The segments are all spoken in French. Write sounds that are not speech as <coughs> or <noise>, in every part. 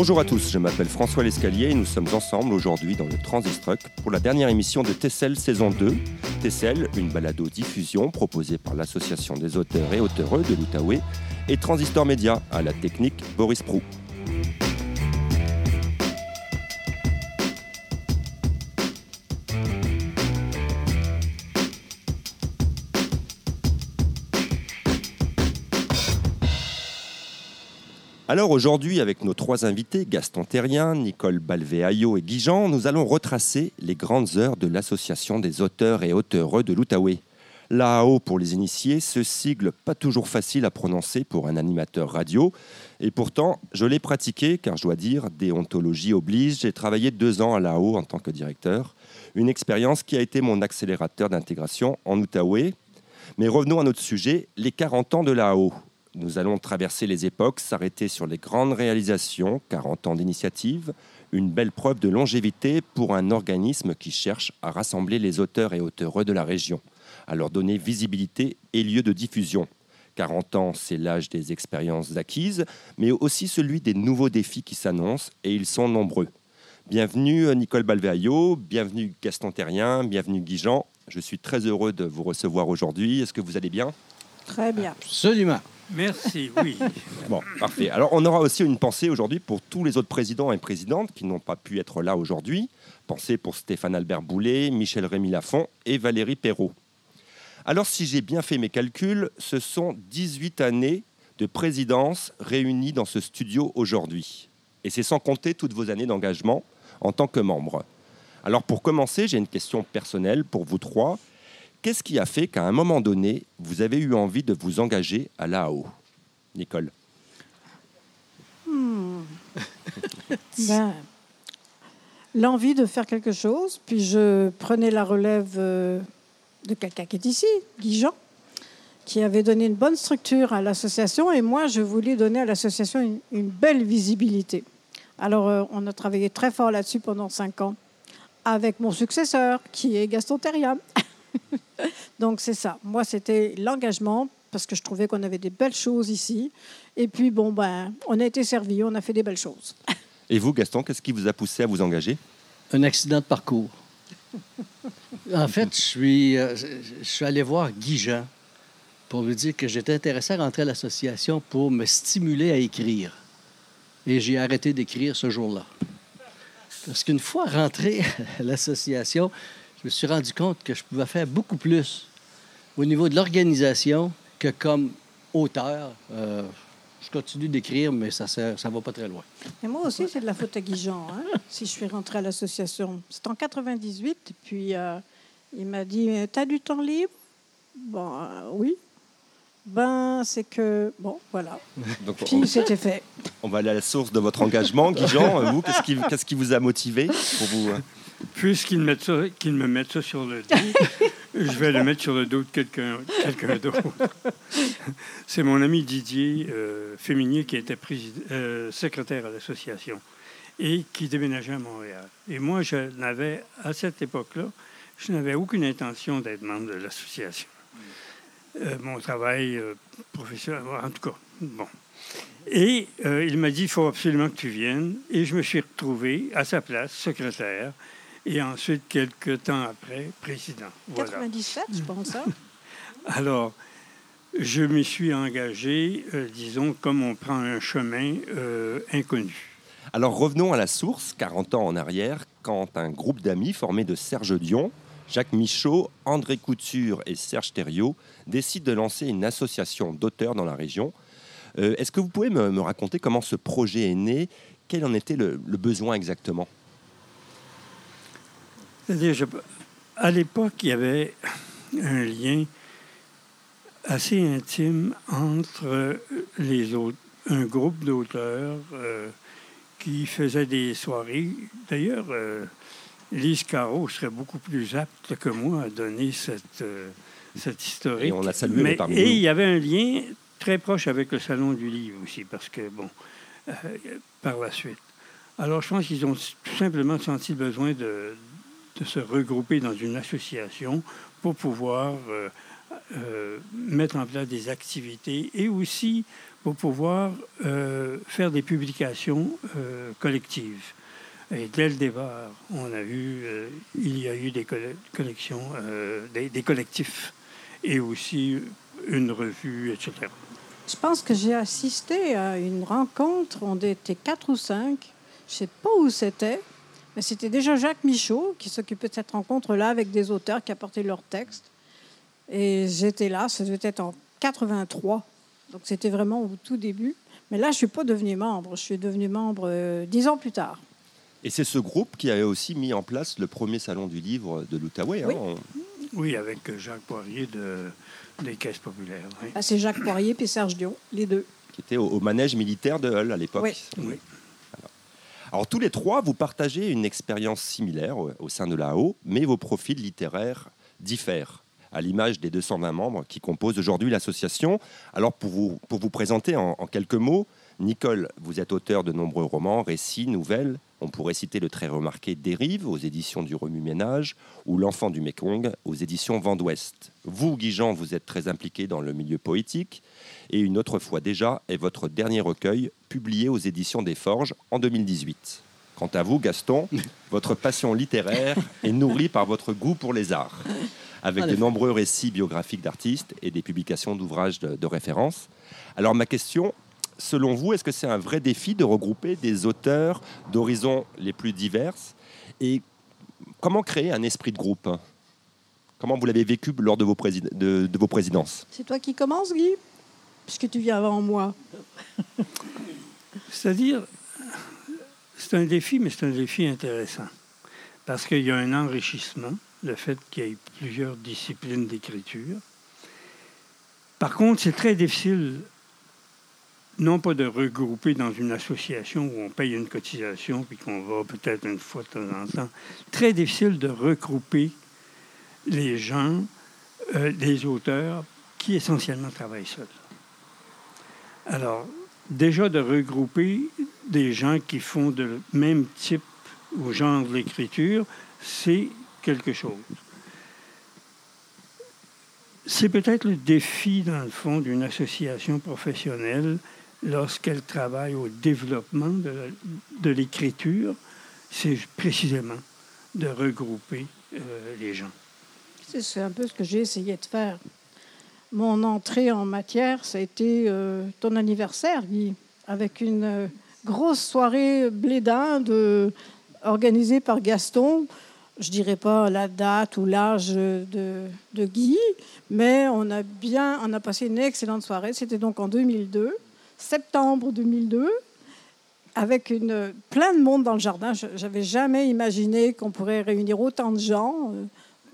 Bonjour à tous, je m'appelle François Lescalier et nous sommes ensemble aujourd'hui dans le Transistruck pour la dernière émission de Tessel saison 2. Tessel, une balado-diffusion proposée par l'Association des auteurs et auteureux de l'Outaouais et Transistor Média à la technique Boris Prou. Alors aujourd'hui, avec nos trois invités, Gaston Terrien, Nicole Balvéaillot et Guy Jean, nous allons retracer les grandes heures de l'Association des auteurs et auteureux de l'Outaouais. L'AAO pour les initiés, ce sigle pas toujours facile à prononcer pour un animateur radio. Et pourtant, je l'ai pratiqué car je dois dire, déontologie oblige, j'ai travaillé deux ans à l'AAO en tant que directeur. Une expérience qui a été mon accélérateur d'intégration en Outaouais. Mais revenons à notre sujet, les 40 ans de l'AAO. Nous allons traverser les époques, s'arrêter sur les grandes réalisations, 40 ans d'initiative, une belle preuve de longévité pour un organisme qui cherche à rassembler les auteurs et auteureux de la région, à leur donner visibilité et lieu de diffusion. 40 ans, c'est l'âge des expériences acquises, mais aussi celui des nouveaux défis qui s'annoncent, et ils sont nombreux. Bienvenue Nicole Balvéaillot, bienvenue Gaston Terrien, bienvenue Guy Jean. Je suis très heureux de vous recevoir aujourd'hui. Est-ce que vous allez bien? Très bien. Absolument. Merci, oui. Bon, parfait. Alors, on aura aussi une pensée aujourd'hui pour tous les autres présidents et présidentes qui n'ont pas pu être là aujourd'hui. Pensée pour Stéphane Albert Boulet, Michel Rémy Lafont et Valérie Perrault. Alors, si j'ai bien fait mes calculs, ce sont 18 années de présidence réunies dans ce studio aujourd'hui. Et c'est sans compter toutes vos années d'engagement en tant que membre. Alors, pour commencer, j'ai une question personnelle pour vous trois. Qu'est-ce qui a fait qu'à un moment donné, vous avez eu envie de vous engager à l'AO Nicole? Hmm. Ben, L'envie de faire quelque chose, puis je prenais la relève euh, de quelqu'un qui est ici, Guy Jean, qui avait donné une bonne structure à l'association, et moi, je voulais donner à l'association une, une belle visibilité. Alors, euh, on a travaillé très fort là-dessus pendant cinq ans, avec mon successeur, qui est Gaston Terriam. <laughs> <laughs> Donc, c'est ça. Moi, c'était l'engagement, parce que je trouvais qu'on avait des belles choses ici. Et puis, bon, ben, on a été servi, on a fait des belles choses. Et vous, Gaston, qu'est-ce qui vous a poussé à vous engager? Un accident de parcours. En fait, je suis, euh, je suis allé voir Guy Jean pour lui dire que j'étais intéressé à rentrer à l'association pour me stimuler à écrire. Et j'ai arrêté d'écrire ce jour-là. Parce qu'une fois rentré <laughs> à l'association, je me suis rendu compte que je pouvais faire beaucoup plus au niveau de l'organisation que comme auteur. Euh, je continue d'écrire, mais ça ne va pas très loin. Et moi aussi, c'est de la faute à Guy Jean, hein, si je suis rentrée à l'association. C'est en 98, et puis euh, il m'a dit T'as du temps libre? Bon, euh, oui. Ben, c'est que. Bon, voilà. <laughs> Donc, Puis on, c'était fait. on va aller à la source de votre engagement. Guy Jean, vous, qu'est-ce qui, qu'est-ce qui vous a motivé pour vous euh, Puisqu'ils me mettent ça sur le dos, <laughs> je vais le mettre sur le dos de quelqu'un d'autre. <laughs> C'est mon ami Didier euh, Féminier qui était euh, secrétaire à l'association et qui déménageait à Montréal. Et moi, je n'avais, à cette époque-là, je n'avais aucune intention d'être membre de l'association. Euh, mon travail euh, professionnel, en tout cas, bon. Et il m'a dit, il faut absolument que tu viennes. Et je me suis retrouvé à sa place, secrétaire, et ensuite, quelques temps après, président. Voilà. 97, je pense. hein. Alors, je m'y suis engagé, euh, disons, comme on prend un chemin euh, inconnu. Alors revenons à la source, 40 ans en arrière, quand un groupe d'amis formé de Serge Dion, Jacques Michaud, André Couture et Serge Thériault décident de lancer une association d'auteurs dans la région. Euh, Est-ce que vous pouvez me, me raconter comment ce projet est né? Quel en était le, le besoin exactement? C'est-à-dire, je- à l'époque, il y avait un lien assez intime entre les autres, un groupe d'auteurs euh, qui faisaient des soirées. D'ailleurs, euh, Lise Caro serait beaucoup plus apte que moi à donner cette, euh, cette historique. Et on l'a salué, Mais- parmi et nous. il y avait un lien très proche avec le Salon du Livre aussi, parce que, bon, euh, par la suite. Alors, je pense qu'ils ont tout simplement senti le besoin de, de se regrouper dans une association pour pouvoir euh, euh, mettre en place des activités et aussi pour pouvoir euh, faire des publications collectives. Et dès le départ, on a il y a eu des collections, des, des, collectifs et aussi une revue, etc. Je pense que j'ai assisté à une rencontre, on était quatre ou cinq, je ne sais pas où c'était, mais c'était déjà Jacques Michaud qui s'occupait de cette rencontre-là avec des auteurs qui apportaient leurs textes. Et j'étais là, ça devait être en 83. Donc c'était vraiment au tout début. Mais là, je ne suis pas devenu membre. Je suis devenu membre euh, dix ans plus tard. Et c'est ce groupe qui avait aussi mis en place le premier salon du livre de l'Outaouais. Oui. Hein, oui. avec Jacques Poirier de, des Caisses populaires. Ah, c'est Jacques Poirier et Serge Dion, les deux. Qui était au, manège militaire de Hull à l'époque. Oui. oui. Alors tous les trois, vous partagez une expérience similaire au, sein de l'AO, mais vos profils littéraires diffèrent à l'image des 220 membres qui composent aujourd'hui l'association. Alors pour vous, pour vous présenter en, quelques mots, Nicole, vous êtes auteur de nombreux romans, récits, nouvelles. On pourrait citer le très remarqué Dérive aux éditions du Remue-Ménage ou L'Enfant du Mékong aux éditions Vent d'Ouest. Vous, Guy-Jean, vous êtes très impliqué dans le milieu poétique et une autre fois déjà est votre dernier recueil publié aux éditions des Forges en 2018. Quant à vous, Gaston, <laughs> votre passion littéraire est nourrie par votre goût pour les arts, avec de nombreux récits biographiques d'artistes et des publications d'ouvrages de, de référence. Alors ma question, selon vous, est-ce que c'est un vrai défi de regrouper des auteurs d'horizons les plus divers Et comment créer un esprit de groupe? Comment vous l'avez vécu lors de vos, de, de vos présidences? C'est toi qui commences, Guy? Puisque tu viens avant moi. <laughs> C'est-à-dire, c'est un défi, mais c'est un défi intéressant. Parce qu'il y a un enrichissement, le fait qu'il y ait plusieurs disciplines d'écriture. Par contre, c'est très difficile, non pas de regrouper dans une association où on paye une cotisation puis qu'on va peut-être une fois de temps en temps. Très difficile de regrouper les gens, euh, les auteurs qui essentiellement travaillent seuls. Alors, déjà de regrouper des gens qui font le même type ou genre de l'écriture, c'est quelque chose. C'est peut-être le défi, dans le fond, d'une association professionnelle lorsqu'elle travaille au développement de, l'écriture, c'est précisément de regrouper euh, les gens. C'est un peu ce que j'ai essayé de faire. Mon entrée en matière, ça a été euh, ton anniversaire, Guy, avec une euh, grosse soirée blé organisée par Gaston. Je dirais pas la date ou l'âge de, de, Guy, mais on a bien, on a passé une excellente soirée. C'était donc en 2002, septembre 2002, avec une, plein de monde dans le jardin. J'avais jamais imaginé qu'on pourrait réunir autant de gens euh,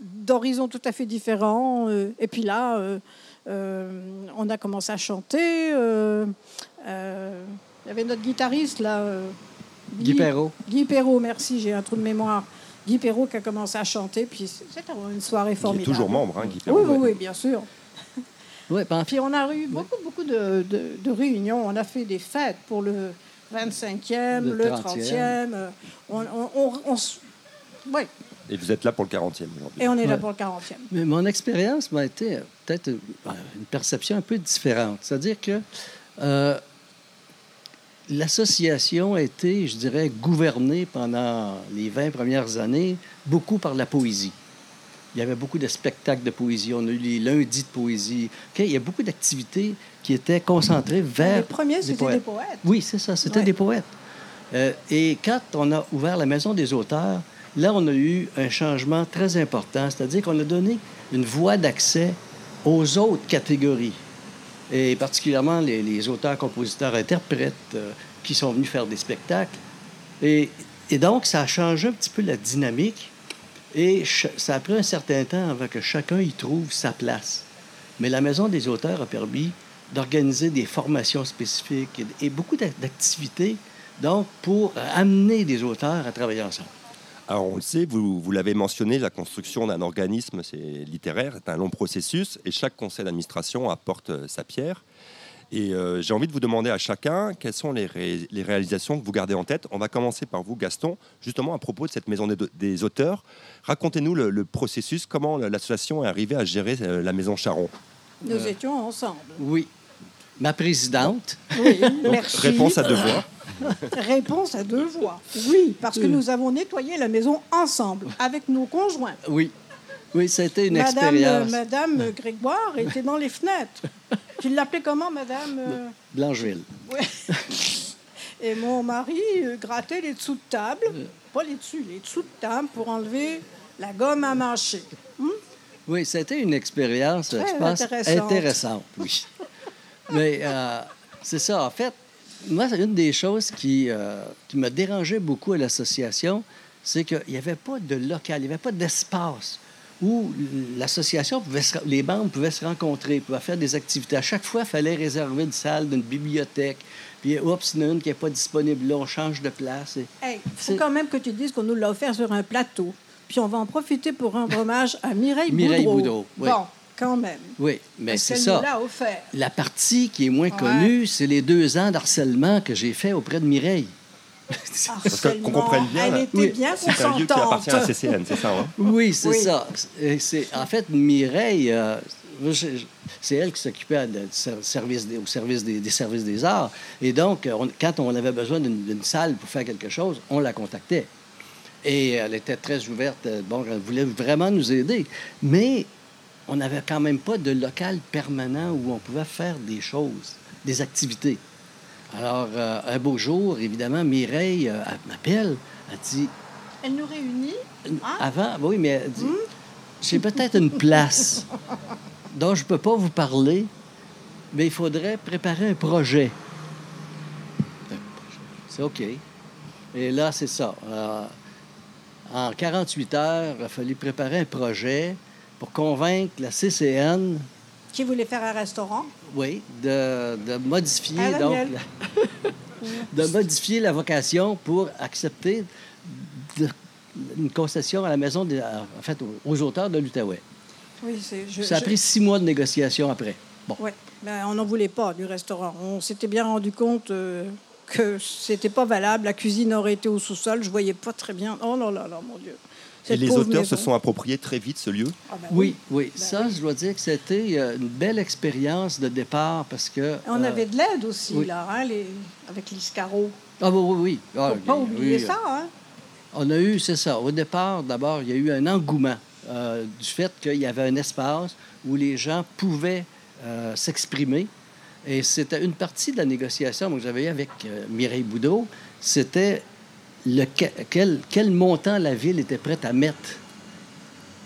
d'horizons tout à fait différents. et puis là, euh, on a commencé à chanter. Euh, euh, il y avait notre guitariste, là. Guy, Perrault. Guy Perrault, merci, j'ai un trou de mémoire. Guy Perrault qui a commencé à chanter, puis c'était une soirée formidable. Il est toujours membre, hein, Guy Perrault. Oui, oui, oui, bien sûr. Ouais, ben, puis on a eu beaucoup, beaucoup de, réunions. On a fait des fêtes pour le 25e, le, 30e. On, on, et vous êtes là pour le 40e aujourd'hui. Et on est là pour le 40e. Mais mon expérience m'a été peut-être euh, une perception un peu différente. C'est-à-dire que euh, l'association a été, je dirais, gouvernée pendant les 20 premières années beaucoup par la poésie. Il y avait beaucoup de spectacles de poésie. On a eu les lundis de poésie. Il y a beaucoup d'activités qui étaient concentrées vers. Les premiers, c'était des poètes. Oui, c'est ça, c'était des poètes. Euh, et quand on a ouvert la Maison des auteurs, là, on a eu un changement très important, c'est-à-dire qu'on a donné une voie d'accès aux autres catégories, et particulièrement les, auteurs, compositeurs, interprètes euh, qui sont venus faire des spectacles. Et, donc, ça a changé un petit peu la dynamique, et ça a pris un certain temps avant que chacun y trouve sa place. Mais la Maison des auteurs a permis d'organiser des formations spécifiques et beaucoup d'activités, donc, pour amener des auteurs à travailler ensemble. Alors on le sait, vous, vous l'avez mentionné, la construction d'un organisme littéraire est un long processus et chaque conseil d'administration apporte euh, sa pierre. Et euh, j'ai envie de vous demander à chacun quelles sont les, ré- les réalisations que vous gardez en tête. On va commencer par vous, Gaston, justement à propos de cette maison des, des auteurs. Racontez-nous le, le processus, comment l'association est arrivée à gérer euh, la maison Charon? Nous Euh. étions ensemble. Oui. Ma présidente, Oui, <laughs> Donc, merci. réponse à deux voix. <laughs> Réponse à deux voix. Oui, parce que Oui. nous avons nettoyé la maison ensemble, avec nos conjoints. oui. Oui, été une Madame, euh, expérience. Madame Grégoire était dans les fenêtres. <laughs> Tu l'appelais comment, Madame euh, Blancheville. ouais. Et mon mari euh, grattait les dessous de table, pas les dessus, les dessous de table pour enlever la gomme à mâcher. Oui, ça a été une expérience, Très je pense, intéressante. intéressante. oui. Mais euh, c'est ça, en fait, moi, c'est une des choses qui, euh, qui me dérangeait beaucoup à l'association, c'est qu'il n'y avait pas de local, il n'y avait pas d'espace où l'association, les membres pouvaient se rencontrer, pouvaient faire des activités. À chaque fois, il fallait réserver une salle d'une bibliothèque. Puis, oups, il y en a une qui n'est pas disponible là, on change de place. Il faut quand même que tu dises qu'on nous l'a offert sur un plateau. Puis on va en profiter pour rendre hommage à Mireille, <laughs> Mireille Boudreau. Boudreau, oui. Bon, quand même. Oui, mais c'est ça. La partie qui est moins connue, c'est les deux ans d'harcèlement que j'ai fait auprès de Mireille. Parce que- qu'on comprenne bien, Elle était Oui. bien C'est un lieu qui appartient à. CCN, c'est ça hein Oui, c'est Oui. ça. Et c'est, en fait, Mireille, euh, c'est elle qui s'occupait service au service des, des services des arts. Et donc, on- quand on avait besoin d'une, d'une salle pour faire quelque chose, on la contactait. Et elle était très ouverte. euh, Bon, elle voulait vraiment nous aider. Mais on n'avait quand même pas de local permanent où on pouvait faire des choses, des activités. Alors, euh, un beau jour, évidemment, Mireille euh, elle m'appelle. Elle dit Elle nous réunit. Hein? avant, oui, mais elle dit, j'ai peut-être une place dont je ne peux pas vous parler, mais il faudrait préparer un projet. C'est OK. Et là, c'est ça. Euh, en 48 heures, il a fallu préparer un projet pour convaincre la CCN, Qui voulait faire un restaurant? oui, de, de modifier À la donc la- <laughs> de modifier la vocation pour accepter de- une concession à la maison, des, en fait, aux, auteurs de l'Outaouais. Oui, je- Ça a je- pris six mois de négociation après. Bon. Ouais. Ben, on n'en voulait pas du restaurant. On s'était bien rendu compte euh, que c'était pas valable. La cuisine aurait été au sous-sol. Je voyais pas très bien. Oh là là là, mon Dieu. Et les auteurs se sont appropriés très vite ce lieu? Ah ben Oui, oui. Ben ça, oui. je dois dire que c'était euh, une belle expérience de départ parce que. On euh, avait de l'aide aussi, oui. là, hein, les... avec l'Iscaro. Ah, oui, oui, oui. Ah, Faut pas oublier oui. ça, hein? On a eu, c'est ça. Au départ, d'abord, il y a eu un engouement euh, du fait qu'il y avait un espace où les gens pouvaient euh, s'exprimer. Et c'était une partie de la négociation que j'avais eue avec euh, Mireille Boudreau. C'était le, que- quel, quel montant la ville était prête à mettre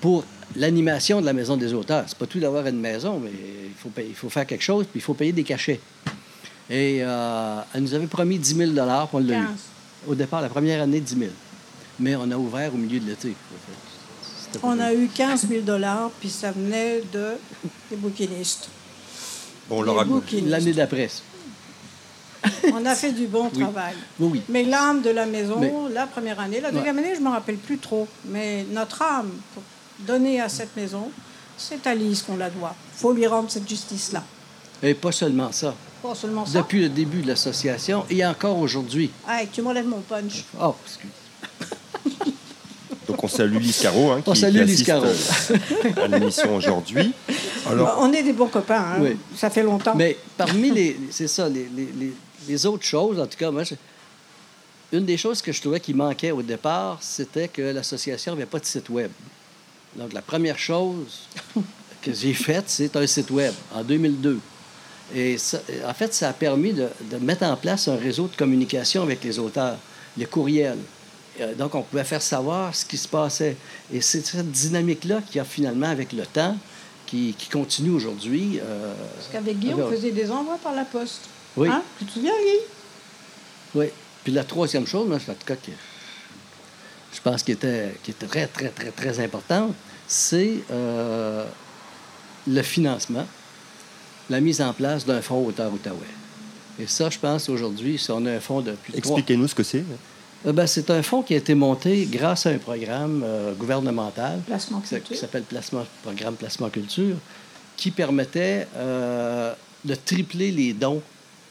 pour l'animation de la maison des auteurs. C'est pas tout d'avoir une maison, mais il faut, il faut faire quelque chose, puis il faut payer des cachets. Et euh, elle nous avait promis 10 000 puis on l'a eu. 15. Au départ, la première année, 10 000. Mais on a ouvert au milieu de l'été. On a eu 15 000 dollars, puis ça venait de... des bouquinistes. Bon, on. L'année d'après. <laughs> On a fait du bon Oui. travail. Oui, oui. Mais l'âme de la maison, Mais- la première année, la deuxième année, je ne me rappelle plus trop. Mais notre âme, pour donner à cette maison, c'est à Lise qu'on la doit. Il faut lui rendre cette justice-là. Et pas seulement ça. Pas seulement ça. Depuis le début de l'association et encore aujourd'hui. Hey, tu m'enlèves mon punch. Oh, excuse. <laughs> Donc on salue Lise Caro, hein, qui, On salue qui assiste, euh, à l'émission aujourd'hui. Alors, On est des bons copains. hein. Oui. Ça fait longtemps. Mais parmi les. C'est ça, les, les- les- les autres choses, en tout cas, moi, je- une des choses que je trouvais qui manquait au départ, c'était que l'association n'avait pas de site Web. Donc, la première chose que j'ai faite, c'est un site Web en 2002. Et ça- en fait, ça a permis de, de mettre en place un réseau de communication avec les auteurs, les courriels. Euh, Donc, on pouvait faire savoir ce qui se passait. Et c'est cette dynamique-là qui a finalement, avec le temps, qui, qui continue aujourd'hui. euh, Parce qu'avec Guy, on faisait des envois par la poste. Oui. Hein? Tu te souviens, Guy? Oui. Puis la troisième chose, moi, en tout cas, que je pense qui était, qui était très, très, très, très importante, c'est euh, le financement, la mise en place d'un fonds auteur Outaouais. Et ça, je pense, aujourd'hui, si on a un fonds de plus de expliquez-nous ce que c'est. Euh, ben, c'est un fonds qui a été monté grâce à un programme euh, gouvernemental Placement qui s'appelle Placement, Programme Placement Culture, qui permettait euh, de tripler les dons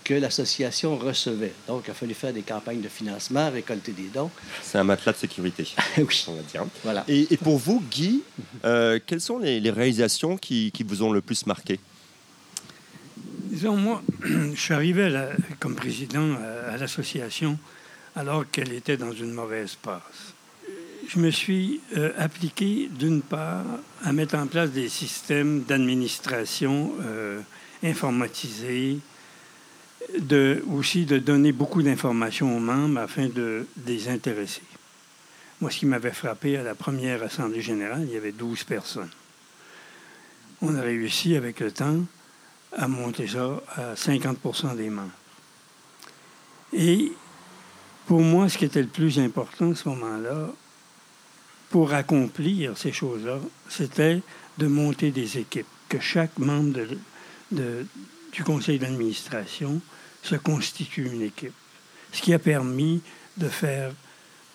que l'association recevait. Donc, il a fallu faire des campagnes de financement, récolter des dons. C'est un matelas de sécurité, <laughs> oui. on va dire. Voilà. Et, et pour vous, Guy, euh, quelles sont les, les réalisations qui, qui vous ont le plus marqué? Disons, moi, <clears throat> je suis arrivé à la- comme président à, à l'association alors qu'elle était dans une mauvaise passe. Je me suis euh, appliqué, d'une part, à mettre en place des systèmes d'administration euh, informatisés, de, aussi de donner beaucoup d'informations aux membres afin de, les intéresser. Moi, ce qui m'avait frappé à la première Assemblée générale, il y avait 12 personnes. On a réussi, avec le temps, à monter ça à 50% des membres. Et pour moi, ce qui était le plus important à ce moment-là, pour accomplir ces choses-là, c'était de monter des équipes, que chaque membre de- de- du conseil d'administration se constitue une équipe. Ce qui a permis de faire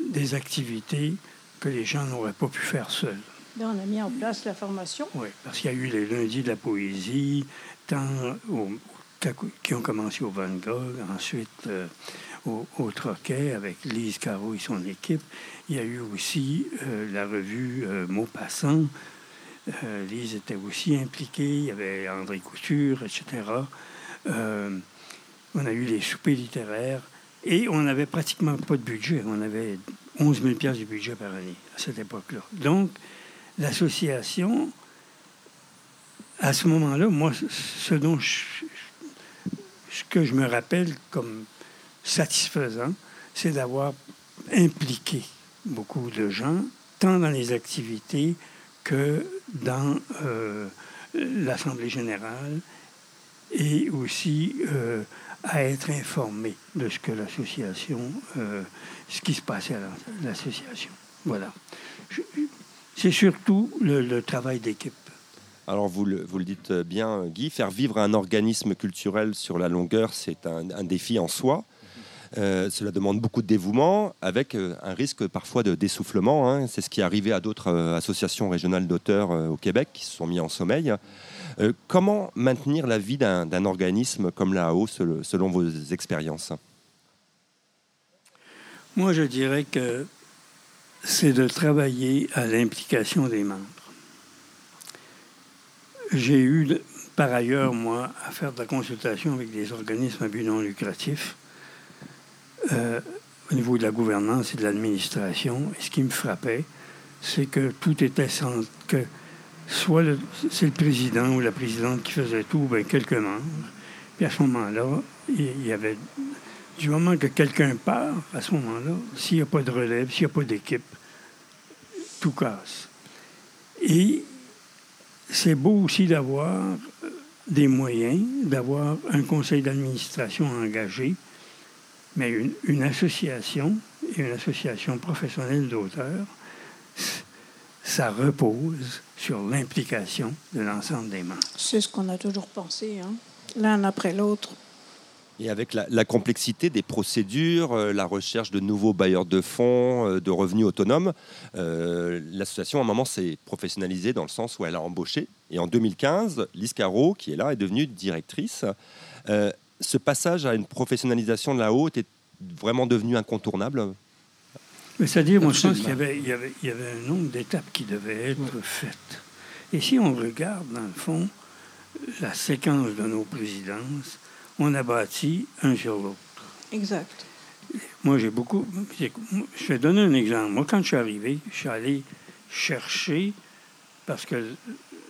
des activités que les gens n'auraient pas pu faire seuls. Là, on a mis en place la formation. Oui, parce qu'il y a eu les lundis de la poésie, tant au- qui ont commencé au Van Gogh, ensuite euh, au, Troquet avec Lise Caro et son équipe. Il y a eu aussi euh, la revue euh, Maupassant. Euh, Lise était aussi impliquée. Il y avait André Couture, etc. Euh, on a eu les soupers littéraires et on n'avait pratiquement pas de budget. On avait 11 000 piastres de budget par année à cette époque-là. Donc, l'association, à ce moment-là, moi, ce dont ce que je me rappelle comme satisfaisant, c'est d'avoir impliqué beaucoup de gens, tant dans les activités que dans euh, l'Assemblée générale, et aussi euh, à être informé de ce que l'association, euh, ce qui se passait à la- l'association. Voilà. C'est surtout le, travail d'équipe. Alors vous le, dites bien, Guy, faire vivre un organisme culturel sur la longueur, c'est un défi en soi. Euh, cela demande beaucoup de dévouement, avec euh, un risque parfois de dessoufflement. hein. C'est ce qui est arrivé à d'autres euh, associations régionales d'auteurs au Québec qui se sont mis en sommeil. Comment maintenir la vie d'un organisme comme l'AO selon, selon vos expériences? Moi, je dirais que c'est de travailler à l'implication des membres. J'ai eu, par ailleurs, moi, à faire de la consultation avec des organismes à but non lucratif euh, au niveau de la gouvernance et de l'administration. Et ce qui me frappait, c'est que tout était sans que soit c'est le président ou la présidente qui faisait tout, ou bien quelques membres. Puis à ce moment-là, il y avait du moment que quelqu'un part, à ce moment-là, s'il n'y a pas de relève, s'il n'y a pas d'équipe, tout casse. Et c'est beau aussi d'avoir des moyens, d'avoir un conseil d'administration engagé, mais une, une association, et une association professionnelle d'auteurs, ça repose sur l'implication de l'ensemble des membres. C'est ce qu'on a toujours pensé, hein? l'un après l'autre. Et avec la, la complexité des procédures, euh, la recherche de nouveaux bailleurs de fonds, euh, de revenus autonomes, euh, l'association à un moment s'est professionnalisée dans le sens où elle a embauché. Et en 2015, Lise Caro, qui est là, est devenue directrice. Ce passage à une professionnalisation de la haute est vraiment devenu incontournable. C'est-à-dire, moi, je pense qu'il y Absolument. avait, il y avait, il y avait un nombre d'étapes qui devaient être faites. Et si on regarde, dans le fond, la séquence de nos présidences, on a bâti un sur l'autre. Exact. Moi, j'ai beaucoup. Je vais donner un exemple. Moi, quand je suis arrivé, je suis allé chercher, parce que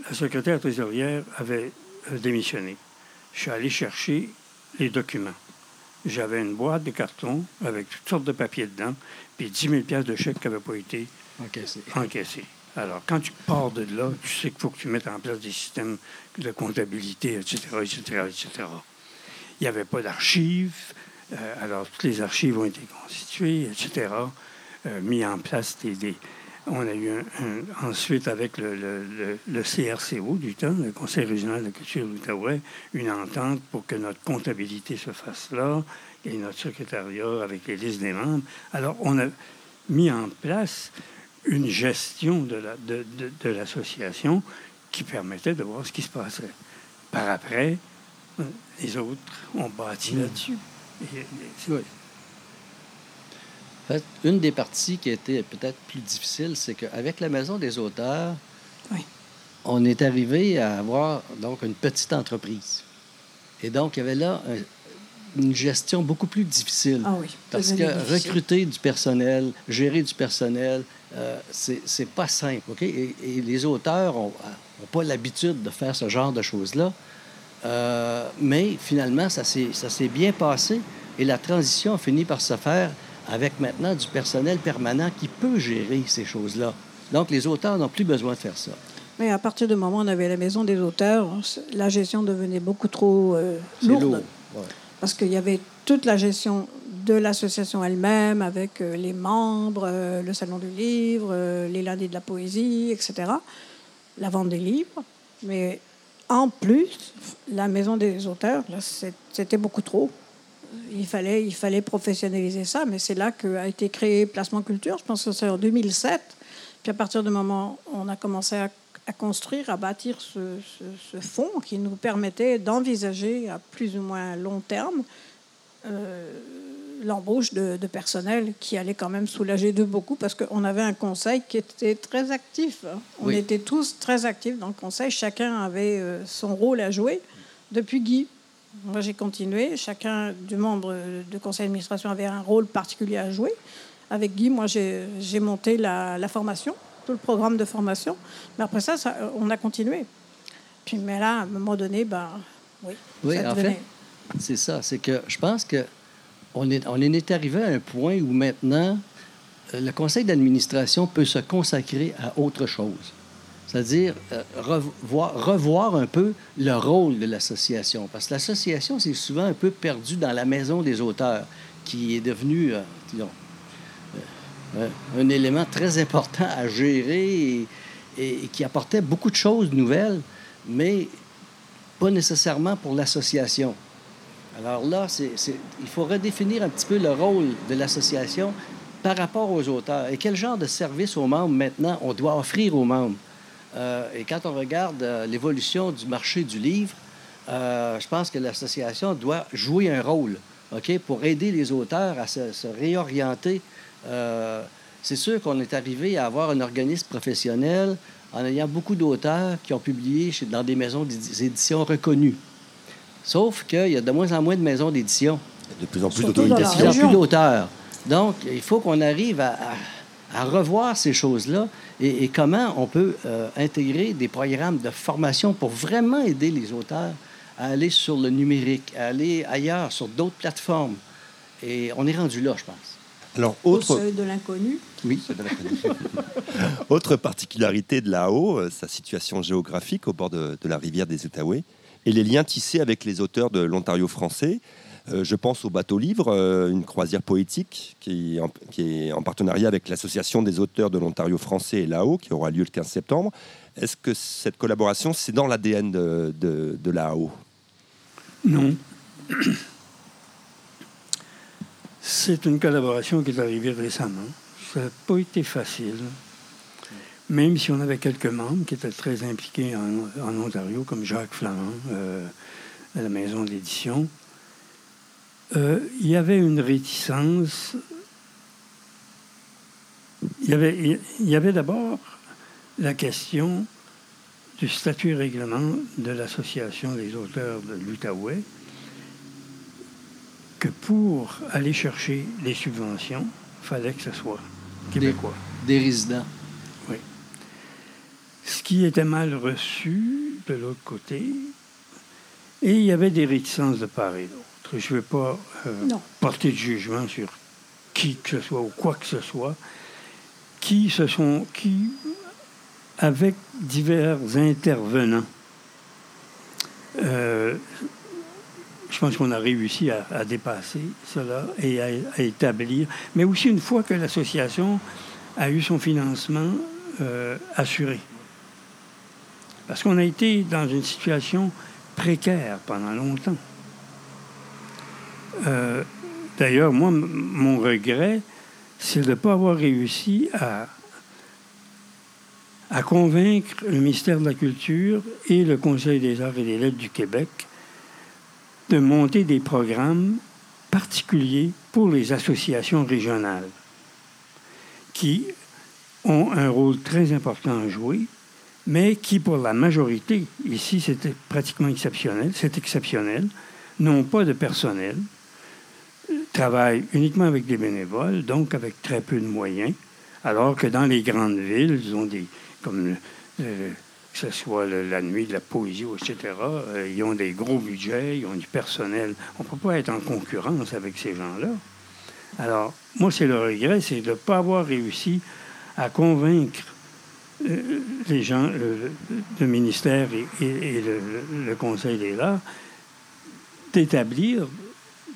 la secrétaire trésorière avait euh, démissionné. Je suis allé chercher les documents. J'avais une boîte de carton avec toutes sortes de papiers dedans, puis 10 000 piastres de chèques qui n'avaient pas été encaissés. Alors, quand tu pars de là, tu sais qu'il faut que tu mettes en place des systèmes de comptabilité, etc., etc., etc. Il n'y avait pas d'archives. euh, alors, toutes les archives ont été constituées, etc., euh, mis en place des... des- on a eu un- un- ensuite, avec le, le- le- le CRCO du temps, le Conseil régional de culture de l'Outaouais, une entente pour que notre comptabilité se fasse là, et notre secrétariat avec les listes des membres. Alors, on a mis en place une gestion de la- de- de- de l'association qui permettait de voir ce qui se passait. Par après, Les autres ont bâti là-dessus. Et- et-. En fait, une des parties qui a été peut-être plus difficile, c'est qu'avec la Maison des auteurs, Oui. on est arrivé à avoir donc une petite entreprise. Et donc, il y avait là un- une gestion beaucoup plus difficile. Ah oui. Parce que recruter du personnel, gérer du personnel, euh, c'est pas simple. OK? Et, et les auteurs n'ont pas l'habitude de faire ce genre de choses-là. Euh, mais finalement, ça s'est bien passé et la transition a fini par se faire avec maintenant du personnel permanent qui peut gérer ces choses-là. Donc, les auteurs n'ont plus besoin de faire ça. Mais à partir du moment où on avait la maison des auteurs, la gestion devenait beaucoup trop euh, lourde. lourd. Ouais. Parce qu'il y avait toute la gestion de l'association elle-même, avec euh, les membres, euh, le salon du livre, euh, les lundis de la poésie, etc. La vente des livres. Mais en plus, la maison des auteurs, c'était beaucoup trop. Il fallait, il fallait professionnaliser ça, mais c'est là qu'a été créé Placement Culture. Je pense que c'est en 2007. Puis à partir du moment où on a commencé à, à construire, à bâtir ce, ce- ce fonds qui nous permettait d'envisager à plus ou moins long terme euh, l'embauche de, de personnel qui allait quand même soulager de beaucoup parce qu'on avait un conseil qui était très actif. hein. On Oui. était tous très actifs dans le conseil. Chacun avait euh, son rôle à jouer. Depuis Guy, moi j'ai continué. Chacun du membre de conseil d'administration avait un rôle particulier à jouer. Avec Guy, moi j'ai monté la, la formation, tout le programme de formation. Mais après ça, ça, on a continué. Puis, mais là, à un moment donné, ben, oui. Oui, ça en devenait- fait, c'est ça. C'est que je pense que on est, on en est arrivé à un point où maintenant, euh, le conseil d'administration peut se consacrer à autre chose. C'est-à-dire euh, revoir, un peu le rôle de l'association. Parce que l'association, c'est souvent un peu perdu dans la maison des auteurs, qui est devenue, euh, euh, un élément très important à gérer et, qui apportait beaucoup de choses nouvelles, mais pas nécessairement pour l'association. Alors là, il faut redéfinir un petit peu le rôle de l'association par rapport aux auteurs. Et quel genre de service aux membres maintenant on doit offrir aux membres? Euh, et quand on regarde euh, l'évolution du marché du livre, euh, je pense que l'association doit jouer un rôle OK, pour aider les auteurs à se, se réorienter. Euh, c'est sûr qu'on est arrivé à avoir un organisme professionnel en ayant beaucoup d'auteurs qui ont publié chez- dans des maisons d'édition reconnues. Sauf qu'il y a de moins en moins de maisons d'édition. De plus en plus y a d'autorisation. région. plus d'auteurs. Donc, il faut qu'on arrive à, à- à revoir ces choses-là et, et comment on peut euh, intégrer des programmes de formation pour vraiment aider les auteurs à aller sur le numérique, à aller ailleurs, sur d'autres plateformes. Et on est rendu là, je pense. Alors, Au autre, seuil de l'inconnu. Oui. <laughs> autre particularité de Lao, euh, sa situation géographique au bord de, de la rivière des Outaouais et les liens tissés avec les auteurs de l'Ontario français. Euh, je pense au bateau livre, euh, une croisière poétique qui est, en, partenariat avec l'association des auteurs de l'Ontario français et Lao, qui aura lieu le 15 septembre. Est-ce que cette collaboration, c'est dans l'ADN de, de, Lao Non. <clears throat> C'est une collaboration qui est arrivée récemment. Ça n'a pas été facile. Même si on avait quelques membres qui étaient très impliqués en, en Ontario, comme Jacques Flamand euh, à la maison d'édition, euh, il y avait une réticence. Il y avait, il y avait d'abord la question du statut et règlement de l'Association des auteurs de l'Outaouais, que pour aller chercher les subventions, il fallait que ce soit québécois. Des résidents. Ce qui était mal reçu de l'autre côté, et il y avait des réticences de part et d'autre. Je ne veux pas euh, porter de jugement sur qui que ce soit ou quoi que ce soit, qui se sont, qui, avec divers intervenants, euh, je pense qu'on a réussi à, à dépasser cela et à, à établir, mais aussi une fois que l'association a eu son financement euh, assuré. Parce qu'on a été dans une situation précaire pendant longtemps. Euh, D'ailleurs, moi, mon regret, c'est de ne pas avoir réussi à, à convaincre le ministère de la Culture et le Conseil des arts et des lettres du Québec de monter des programmes particuliers pour les associations régionales qui ont un rôle très important à jouer, mais qui, pour la majorité, ici c'était pratiquement exceptionnel, c'est exceptionnel, n'ont pas de personnel, travaillent uniquement avec des bénévoles, donc avec très peu de moyens, alors que dans les grandes villes, ils ont des, comme euh, que ce soit la nuit de la poésie, etc., euh, ils ont des gros budgets, ils ont du personnel. On ne peut pas être en concurrence avec ces gens-là. Alors, moi, c'est le regret, c'est de ne pas avoir réussi à convaincre euh, les gens, le, ministère et, le, Conseil des arts d'établir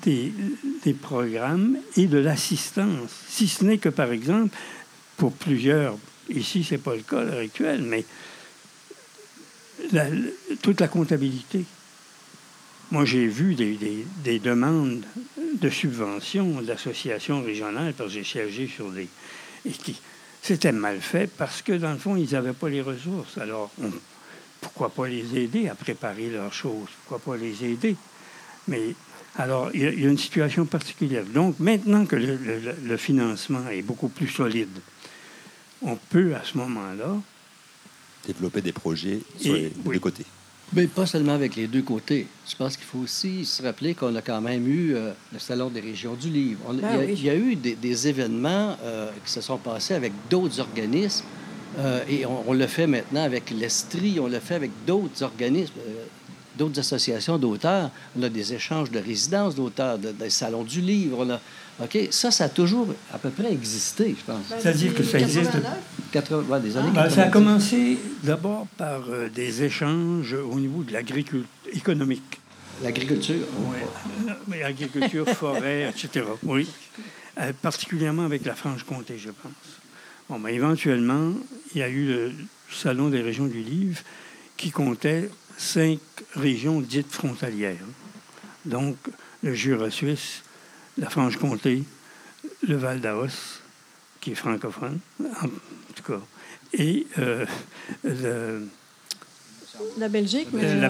des, programmes et de l'assistance. Si ce n'est que, par exemple, pour plusieurs, ici, ce n'est pas le cas à l'heure actuelle, mais toute la comptabilité. Moi, j'ai vu des, demandes de subventions d'associations régionales parce que j'ai siégé sur des. C'était mal fait parce que, dans le fond, ils n'avaient pas les ressources. Alors, pourquoi pas les aider à préparer leurs choses? Pourquoi pas les aider? Mais alors, il y, a une situation particulière. Donc, maintenant que le financement est beaucoup plus solide, on peut, à ce moment-là, développer des projets sur les deux côtés. Mais pas seulement avec les deux côtés. Je pense qu'il faut aussi se rappeler qu'on a quand même eu euh, le Salon des régions du livre. Ben il, y a, eu des, événements euh, qui se sont passés avec d'autres organismes euh, et on, le fait maintenant avec l'Estrie, on le fait avec d'autres organismes, d'autres associations d'auteurs. On a des échanges de résidences d'auteurs, des salons du livre. On a, OK? Ça, ça a toujours à peu près existé, je pense. Ben, C'est-à-dire que ça existe. 80, des années ben, ça a commencé d'abord par euh, des échanges au niveau de l'agriculture économique. L'agriculture? Oui. Agriculture, <laughs> forêt, etc. Oui. Euh, particulièrement avec la Franche-Comté, je pense. Bon, ben, éventuellement, il y a eu le Salon des régions du livre qui comptait cinq régions dites frontalières. Donc, le Jura suisse, la Franche-Comté, le Val d'Aos, qui est francophone, en tout cas, et euh, la Belgique, mais la,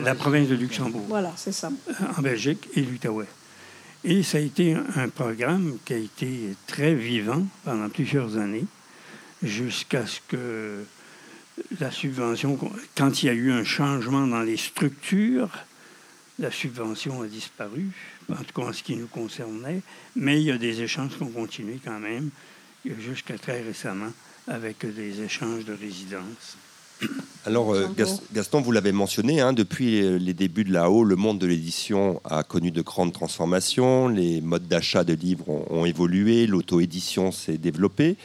la, province de Luxembourg. Voilà, c'est ça. En Belgique et l'Outaouais. Et ça a été un programme qui a été très vivant pendant plusieurs années, jusqu'à ce que la subvention, quand il y a eu un changement dans les structures, la subvention a disparu, en tout cas en ce qui nous concernait, mais il y a des échanges qui ont continué quand même, jusqu'à très récemment, avec des échanges de résidences. Alors, euh, Gaston, vous l'avez mentionné, hein, depuis les débuts de la haut, le monde de l'édition a connu de grandes transformations, les modes d'achat de livres ont, évolué, l'auto-édition s'est développée.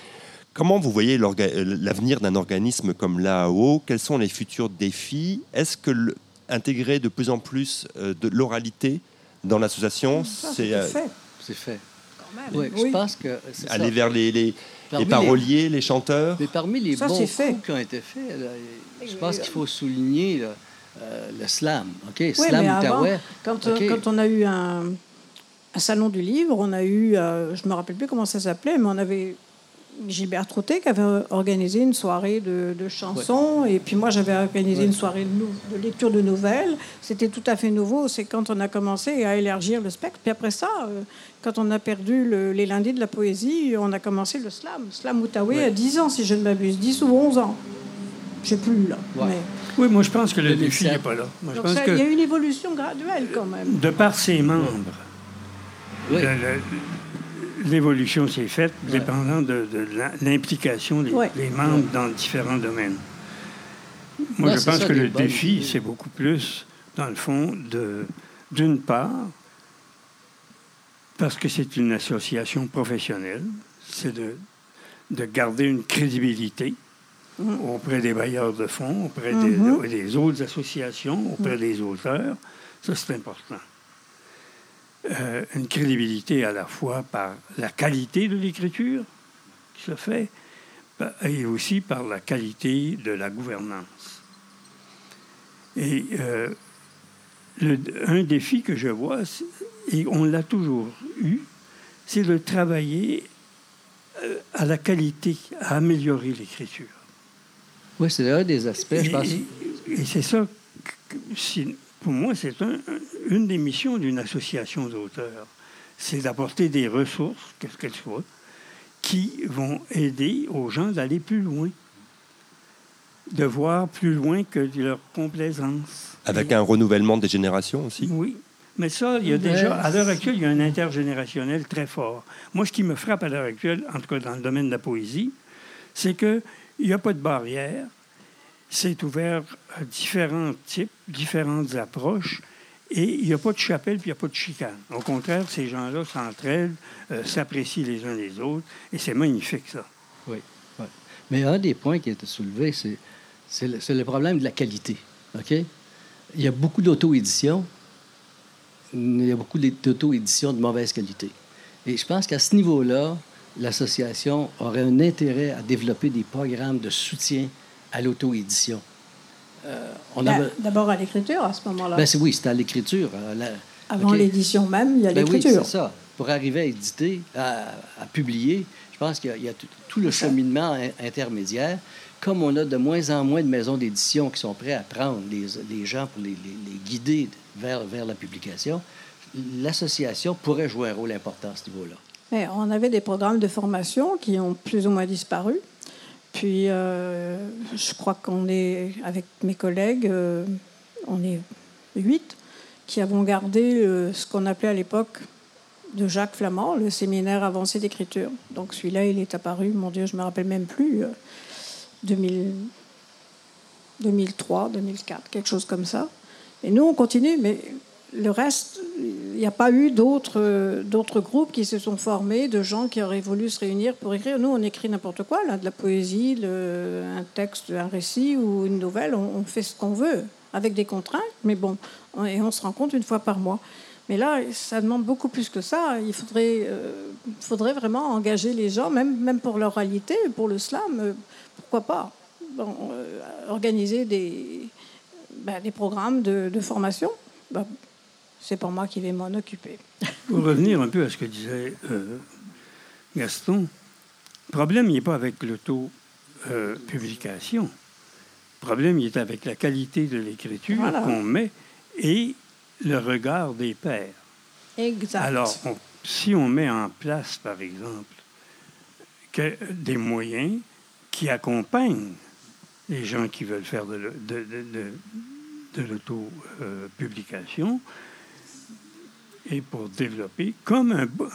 Comment vous voyez l'avenir d'un organisme comme l'AAO Quels sont les futurs défis? Est-ce que intégrer de plus en plus euh, de l'oralité dans l'association. C'est euh, fait. C'est fait. Quand même. je pense que aller vers les, les, les paroliers, les... chanteurs? Mais parmi les bons coups qui ont été faits, je pense qu'il faut souligner euh, le slam. Ok, slam avant, quand, quand, on a eu un, un, salon du livre, on a eu, je me rappelle plus comment ça s'appelait, mais on avait Gilbert Trotté qui avait organisé une soirée de, chansons. Et puis moi, j'avais organisé une soirée de, lecture de nouvelles. C'était tout à fait nouveau. C'est quand on a commencé à élargir le spectre. Puis après ça, euh, quand on a perdu les lundis de la poésie, on a commencé le slam. Slam Outaouais à 10 ans, si je ne m'abuse. 10 ou 11 ans. Je sais plus, là. Oui, moi, je pense que le défi n'est pas là. Moi, il y a une évolution graduelle, quand même. De par ses membres. Le, l'évolution s'est faite dépendant de, l'implication des, membres dans différents domaines. Moi, je pense que le défi, c'est beaucoup plus, dans le fond, de, d'une part, parce que c'est une association professionnelle, c'est de, de garder une crédibilité mm. auprès des bailleurs de fonds, auprès des, mm-hmm. des, autres associations, auprès mm. des auteurs. Ça, c'est important. Euh, une crédibilité à la fois par la qualité de l'écriture qui se fait et aussi par la qualité de la gouvernance. Et euh, un défi que je vois, et on l'a toujours eu, c'est de travailler euh, à la qualité, à améliorer l'écriture. Oui, c'est un des aspects, je pense. Et, c'est ça, pour moi, c'est une des missions d'une association d'auteurs. C'est d'apporter des ressources, quelles qu'elles soient, qui vont aider aux gens d'aller plus loin, de voir plus loin que leur complaisance. Avec un renouvellement des générations aussi? Oui. Mais ça, il y a déjà, à l'heure actuelle, il y a un intergénérationnel très fort. Moi, ce qui me frappe à l'heure actuelle, en tout cas dans le domaine de la poésie, c'est qu'il n'y a pas de barrière. C'est ouvert à différents types, différentes approches. Et il n'y a pas de chapelle, puis il n'y a pas de chicane. Au contraire, ces gens-là s'entraident, euh, s'apprécient les uns les autres, et c'est magnifique, ça. Oui, Mais un des points qui a été soulevé, c'est, c'est, le, problème de la qualité. OK? Il y a beaucoup d'auto-édition. Il y a beaucoup d'auto-édition de mauvaise qualité. Et je pense qu'à ce niveau-là, l'association aurait un intérêt à développer des programmes de soutien à l'auto-édition. Euh, ben, d'abord à l'écriture à ce moment-là. Ben, oui, c'était à l'écriture. Euh, Avant l'édition même, il y a ben l'écriture. Oui, c'est ça. Pour arriver à éditer, à, publier, je pense qu'il y, a tout, le cheminement intermédiaire. Comme on a de moins en moins de maisons d'édition qui sont prêtes à prendre les, gens pour les, guider vers, vers la publication, l'association pourrait jouer un rôle important à ce niveau-là. on avait des programmes de formation qui ont plus ou moins disparu. Puis, euh, je crois qu'on est, avec mes collègues, euh, on est huit, qui avons gardé euh, ce qu'on appelait à l'époque de Jacques Flamand, le séminaire avancé d'écriture. Donc celui-là, il est apparu, mon Dieu, je ne me rappelle même plus, 2003, 2004, quelque chose comme ça. Et nous, on continue, mais le reste, il n'y a pas eu d'autres, d'autres groupes qui se sont formés, de gens qui auraient voulu se réunir pour écrire. Nous, on écrit n'importe quoi, de la poésie, un texte, un récit ou une nouvelle. On, fait ce qu'on veut, avec des contraintes, mais bon, et on se rencontre une fois par mois. Mais là, ça demande beaucoup plus que ça. Il faudrait, euh, vraiment engager les gens, même, même pour l'oralité, pour le slam, euh, pourquoi pas euh, Organiser des, ben, des programmes de, formation. Ben, c'est pour moi qui vais m'en occuper. <laughs> Pour revenir un peu à ce que disait euh, Gaston, le problème, n'est pas avec l'auto-publication. le problème, il est avec la qualité de l'écriture qu'on met et le regard des pairs. Exact. Alors, si on met en place, par exemple, que des moyens qui accompagnent les gens qui veulent faire de, l'auto-publication, et pour développer comme un bon.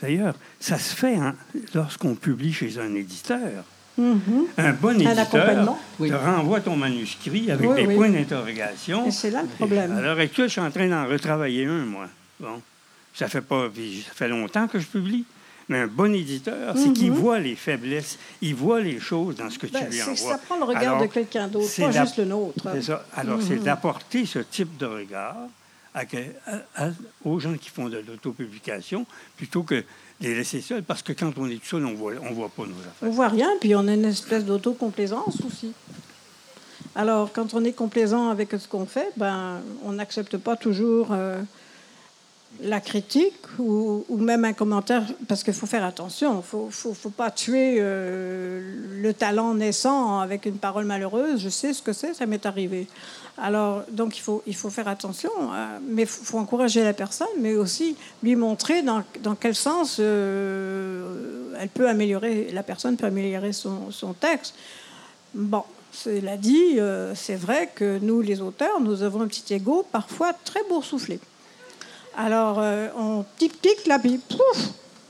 D'ailleurs, ça se fait hein, lorsqu'on publie chez un éditeur. Mm-hmm. Un bon éditeur te renvoie ton manuscrit avec des points d'interrogation. Et c'est là le problème. À l'heure actuelle, je suis en train d'en retravailler un, moi? Bon. Ça fait, pas, ça fait longtemps que je publie. Mais un bon éditeur, c'est qu'il mm-hmm. voit les faiblesses, il voit les choses dans ce que tu ben, lui envoies. Ça prend le regard de quelqu'un d'autre, pas juste le nôtre. C'est ça. Alors, c'est mm-hmm. d'apporter ce type de regard aux gens qui font de l'autopublication plutôt que les laisser seuls, parce que quand on est tout seul, on voit, on voit pas nos affaires. On voit rien, puis on a une espèce d'autocomplaisance aussi. Alors, quand on est complaisant avec ce qu'on fait, ben, on n'accepte pas toujours euh, la critique ou, même un commentaire, parce qu'il faut faire attention, il ne faut, pas tuer euh, le talent naissant avec une parole malheureuse. Je sais ce que c'est, ça m'est arrivé. Alors, donc, il faut, faire attention, euh, mais il faut, encourager la personne, mais aussi lui montrer dans, quel sens euh, elle peut améliorer, la personne peut améliorer son, texte. Bon, cela dit, c'est vrai que nous, les auteurs, nous avons un petit ego parfois très boursouflé. Alors, on tic-tic, la puis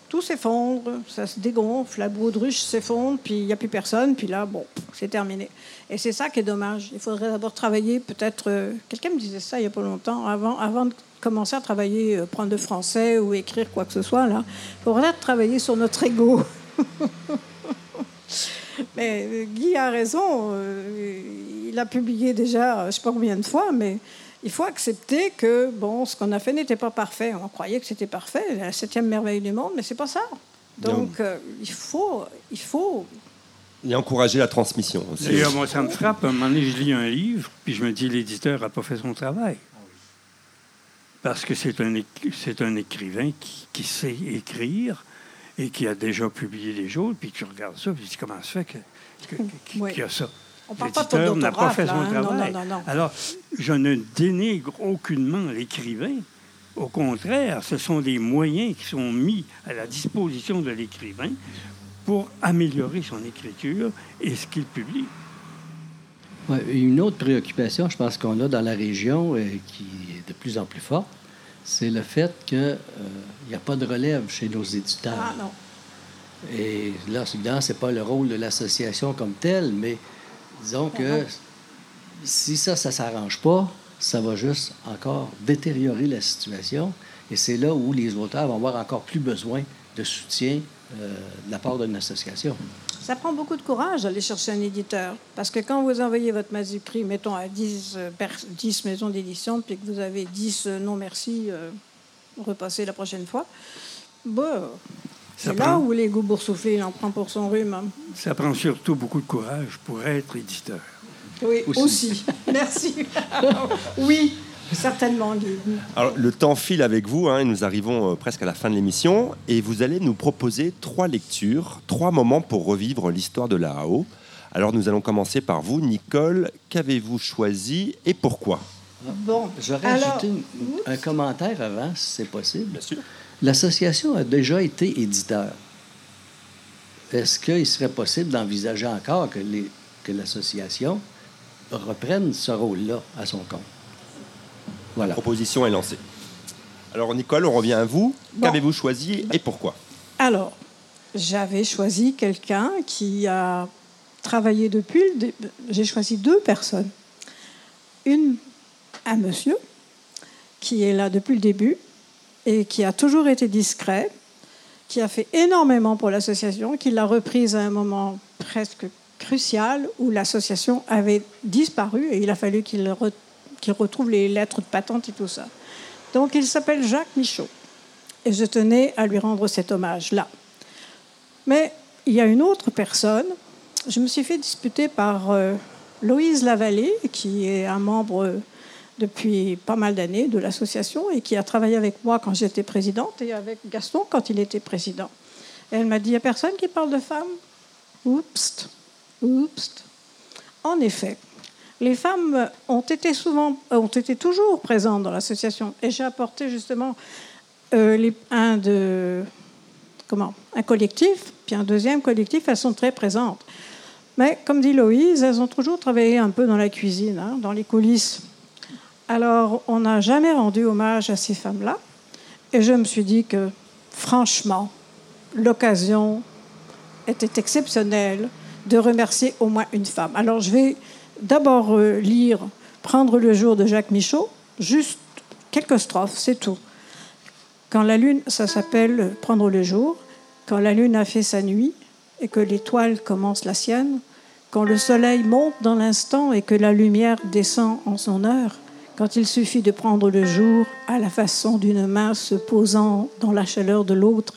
tout s'effondre, ça se dégonfle, la baudruche s'effondre, puis il n'y a plus personne, puis là, bon, c'est terminé. Et c'est ça qui est dommage. Il faudrait d'abord travailler, peut-être, euh, quelqu'un me disait ça il n'y a pas longtemps, avant, avant de commencer à travailler, euh, prendre le français ou écrire quoi que ce soit, là, il faudrait travailler sur notre ego. <laughs> mais euh, Guy a raison, il a publié déjà, je ne sais pas combien de fois, mais il faut accepter que bon, ce qu'on a fait n'était pas parfait. On croyait que c'était parfait, la septième merveille du monde, mais c'est pas ça. Donc, euh, il faut, il faut. Et encourager la transmission aussi. D'ailleurs, moi, ça me frappe. Un moment donné, je lis un livre, puis je me dis, l'éditeur n'a pas fait son travail. Parce que c'est un, c'est un écrivain qui, qui, sait écrire et qui a déjà publié des choses, puis tu regardes ça, puis tu dis, comment ça fait qu'il que, y a ça? On parle pas pour L'éditeur n'a pas fait là, son hein. Travail. non, non, non. Alors, je ne dénigre aucunement l'écrivain. Au contraire, ce sont des moyens qui sont mis à la disposition de l'écrivain pour améliorer son écriture et ce qu'il publie. Ouais, une autre préoccupation, je pense qu'on a dans la région euh, qui est de plus en plus forte, c'est le fait qu'il n'y a pas de relève chez nos éditeurs. Ah non. Et là, évidemment, ce n'est pas le rôle de l'association comme tel, mais disons que si ça, ça ne s'arrange pas, ça va juste encore détériorer la situation. Et c'est là où les auteurs vont avoir encore plus besoin de soutien euh, de la part d'une association. Ça prend beaucoup de courage d'aller chercher un éditeur. Parce que quand vous envoyez votre manuscrit, mettons, à 10, euh, pers- 10 maisons d'édition, puis que vous avez 10 euh, non merci, euh, repassez la prochaine fois, bah, c'est là prend- où boursouflés, il en prend pour son rhume. hein. Ça prend surtout beaucoup de courage pour être éditeur. Oui, Aussi. aussi. <laughs> Merci. <laughs> oui, certainement, Guy. Alors, le temps file avec vous, hein, et nous arrivons euh, presque à la fin de l'émission, et vous allez nous proposer trois lectures, trois moments pour revivre l'histoire de la AO. Alors, nous allons commencer par vous, Nicole. Qu'avez-vous choisi et pourquoi? Bon. J'aurais Alors, ajouté un commentaire avant, si c'est possible. sûr. L'association a déjà été éditeur. Est-ce qu'il serait possible d'envisager encore que, les- que l'association reprenne ce rôle-là à son compte? Voilà. Proposition est lancée. Alors, Nicole, on revient à vous. Bon. Qu'avez-vous choisi et pourquoi? Alors, j'avais choisi quelqu'un qui a travaillé depuis le dé- J'ai choisi deux personnes. Une, un monsieur qui est là depuis le début et qui a toujours été discret, qui a fait énormément pour l'association, qui l'a reprise à un moment presque crucial où l'association avait disparu et il a fallu qu'il re- qu'il retrouve les lettres de patente et tout ça. Donc, il s'appelle Jacques Michaud. Et je tenais à lui rendre cet hommage-là. Mais il y a une autre personne. Je me suis fait disputer par euh, Loïse Lavallée, qui est un membre depuis pas mal d'années de l'association et qui a travaillé avec moi quand j'étais présidente et avec Gaston quand il était président. Elle m'a dit, il n'y a personne qui parle de femmes? Oups, oups. En effet, les femmes ont été souvent, ont été toujours présentes dans l'association. Et j'ai apporté justement euh, un de comment un collectif, puis un deuxième collectif. Elles sont très présentes. Mais comme dit Loïse, elles ont toujours travaillé un peu dans la cuisine, hein, dans les coulisses. Alors, on n'a jamais rendu hommage à ces femmes-là. Et je me suis dit que, franchement, l'occasion était exceptionnelle de remercier au moins une femme. Alors, je vais d'abord euh, lire Prendre le jour de Jacques Michaud, juste quelques strophes, c'est tout. Quand la lune, ça s'appelle Prendre le jour, quand la lune a fait sa nuit et que l'étoile commence la sienne, quand le soleil monte dans l'instant et que la lumière descend en son heure, quand il suffit de prendre le jour à la façon d'une main se posant dans la chaleur de l'autre,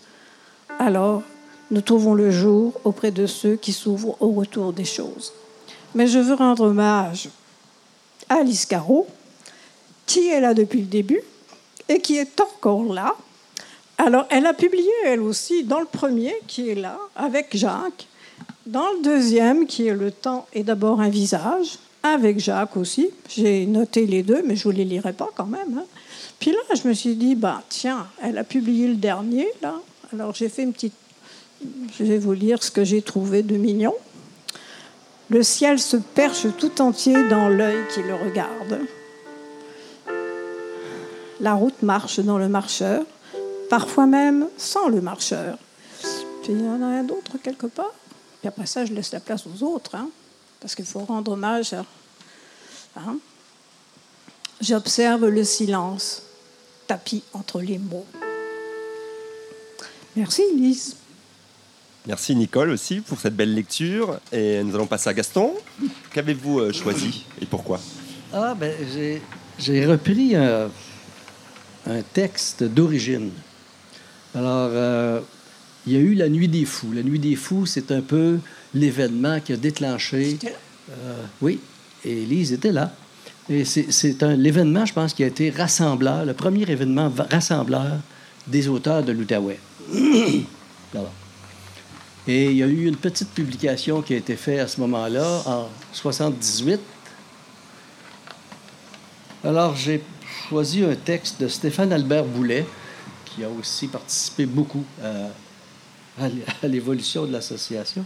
alors nous trouvons le jour auprès de ceux qui s'ouvrent au retour des choses. Mais je veux rendre hommage à Alice Caro, qui est là depuis le début et qui est encore là. Alors, elle a publié, elle aussi, dans le premier, qui est là, avec Jacques, dans le deuxième, qui est Le temps est d'abord un visage, avec Jacques aussi. J'ai noté les deux, mais je ne les lirai pas quand même. hein. Puis là, je me suis dit, bah, tiens, elle a publié le dernier, là. Alors, j'ai fait une petite. Je vais vous lire ce que j'ai trouvé de mignon. Le ciel se perche tout entier dans l'œil qui le regarde. La route marche dans le marcheur, parfois même sans le marcheur. Puis il y en a un d'autre quelque part. Puis après ça, je laisse la place aux autres, hein, parce qu'il faut rendre hommage à. hein. J'observe le silence, tapis entre les mots. Merci, Lise. Merci, Nicole, aussi, pour cette belle lecture. Et nous allons passer à Gaston. Qu'avez-vous euh, choisi et pourquoi? Ah, ben, j'ai, j'ai repris un, un texte d'origine. Alors, euh, il y a eu la Nuit des Fous. La Nuit des Fous, c'est un peu l'événement qui a déclenché. Euh, oui, et Lise était là. Et c'est, un, l'événement, je pense, qui a été rassembleur, le premier événement rassembleur des auteurs de l'Outaouais. <coughs> Et il y a eu une petite publication qui a été faite à ce moment-là, en 78. Alors, j'ai choisi un texte de Stéphane Albert Boulet, qui a aussi participé beaucoup à, à l'évolution de l'association.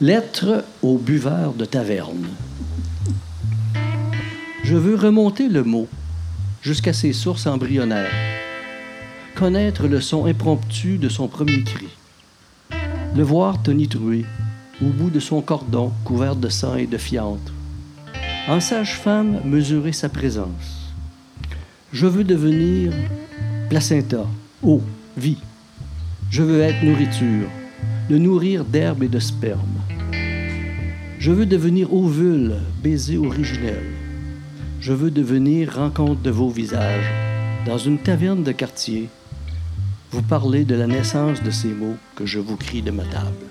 Lettre au buveur de taverne. Je veux remonter le mot jusqu'à ses sources embryonnaires, connaître le son impromptu de son premier cri, le voir tonitruer au bout de son cordon couvert de sang et de fiantre, en sage-femme mesurer sa présence. Je veux devenir placenta, eau, vie. Je veux être nourriture, le nourrir d'herbe et de sperme. Je veux devenir ovule, baiser originel. Je veux devenir rencontre de vos visages. Dans une taverne de quartier, vous parlez de la naissance de ces mots que je vous crie de ma table.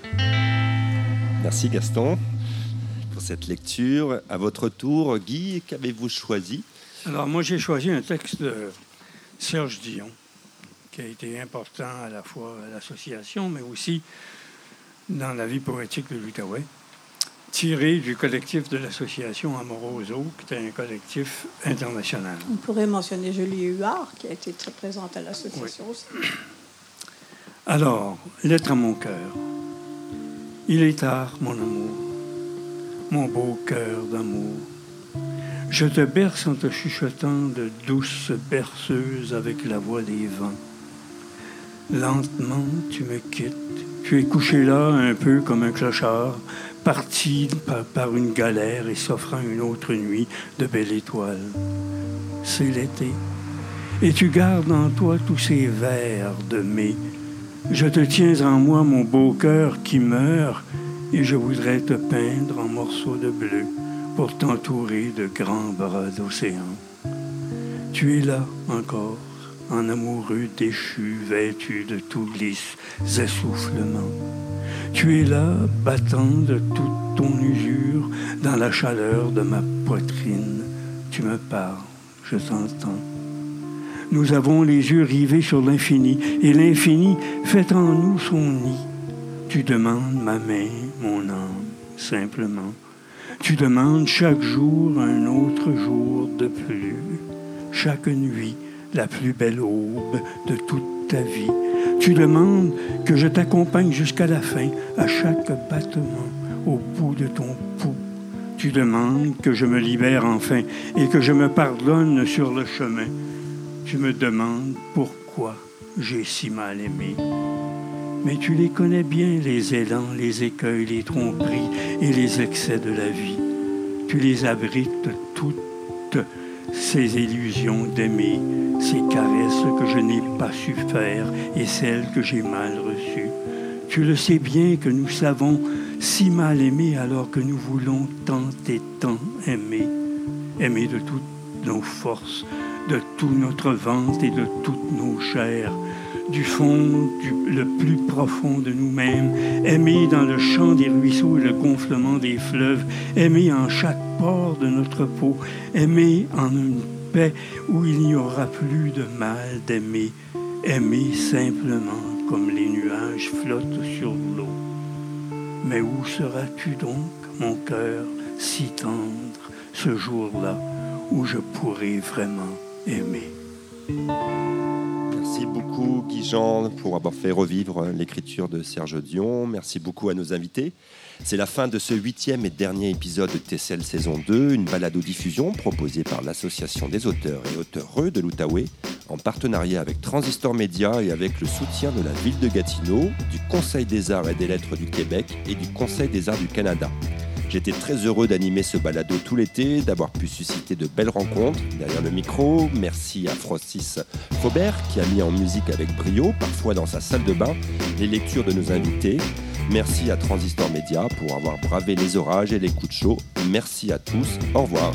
Merci Gaston pour cette lecture. À votre tour, Guy, qu'avez-vous choisi? Alors moi j'ai choisi un texte de Serge Dion qui a été important à la fois à l'association mais aussi dans la vie poétique de l'Outaouais tiré du collectif de l'association Amoroso, qui est un collectif international. On pourrait mentionner Julie Huard, qui a été très présente à l'association aussi. Alors, lettre à mon cœur. Il est tard, mon amour, mon beau cœur d'amour. Je te berce en te chuchotant de douces berceuses avec la voix des vents. Lentement, tu me quittes. Tu es couché là, un peu comme un clochard, parti par, une galère et s'offrant une autre nuit de belles étoiles. C'est l'été, et tu gardes en toi tous ces vers de mai. Je te tiens en moi, mon beau cœur qui meurt, et je voudrais te peindre en morceaux de bleu pour t'entourer de grands bras d'océan. Tu es là encore, en amoureux déchu, vêtu de tous les essoufflements. Tu es là, battant de toute ton usure, dans la chaleur de ma poitrine. Tu me parles, je t'entends. Nous avons les yeux rivés sur l'infini, et l'infini fait en nous son nid. Tu demandes ma main, mon âme, simplement. Tu demandes chaque jour un autre jour de plus, chaque nuit la plus belle aube de toute ta vie tu demandes que je t'accompagne jusqu'à la fin, à chaque battement, au bout de ton pouls. Tu demandes que je me libère enfin et que je me pardonne sur le chemin. Tu me demandes pourquoi j'ai si mal aimé. Mais tu les connais bien, les élans, les écueils, les tromperies et les excès de la vie. Tu les abrites toutes, ces illusions d'aimer, ces caresses que je n'ai pas su faire et celles que j'ai mal reçues. Tu le sais bien que nous savons si mal aimer alors que nous voulons tant et tant aimer. Aimer de toutes nos forces, de tout notre ventre et de toutes nos chairs, du fond le plus profond de nous-mêmes, aimer dans le chant des ruisseaux et le gonflement des fleuves, aimer en chaque pore de notre peau, aimer en une paix où il n'y aura plus de mal d'aimer, aimer simplement comme les nuages flottent sur l'eau. Mais où seras-tu donc, mon cœur, si tendre, ce jour-là où je pourrai vraiment aimer? Merci beaucoup, Guy Jean, pour avoir fait revivre l'écriture de Serge Dion. Merci beaucoup à nos invités. C'est la fin de ce huitième et dernier épisode de Tessel saison 2, une balado-diffusion proposée par l'Association des auteurs et auteureux de l'Outaouais, en partenariat avec Transistor Média et avec le soutien de la ville de Gatineau, du Conseil des arts et des lettres du Québec et du Conseil des arts du Canada. J'étais très heureux d'animer ce balado tout l'été, d'avoir pu susciter de belles rencontres derrière le micro. Merci à Francis Faubert qui a mis en musique avec brio, parfois dans sa salle de bain, les lectures de nos invités. Merci à Transistor Média pour avoir bravé les orages et les coups de chaud. Merci à tous. Au revoir.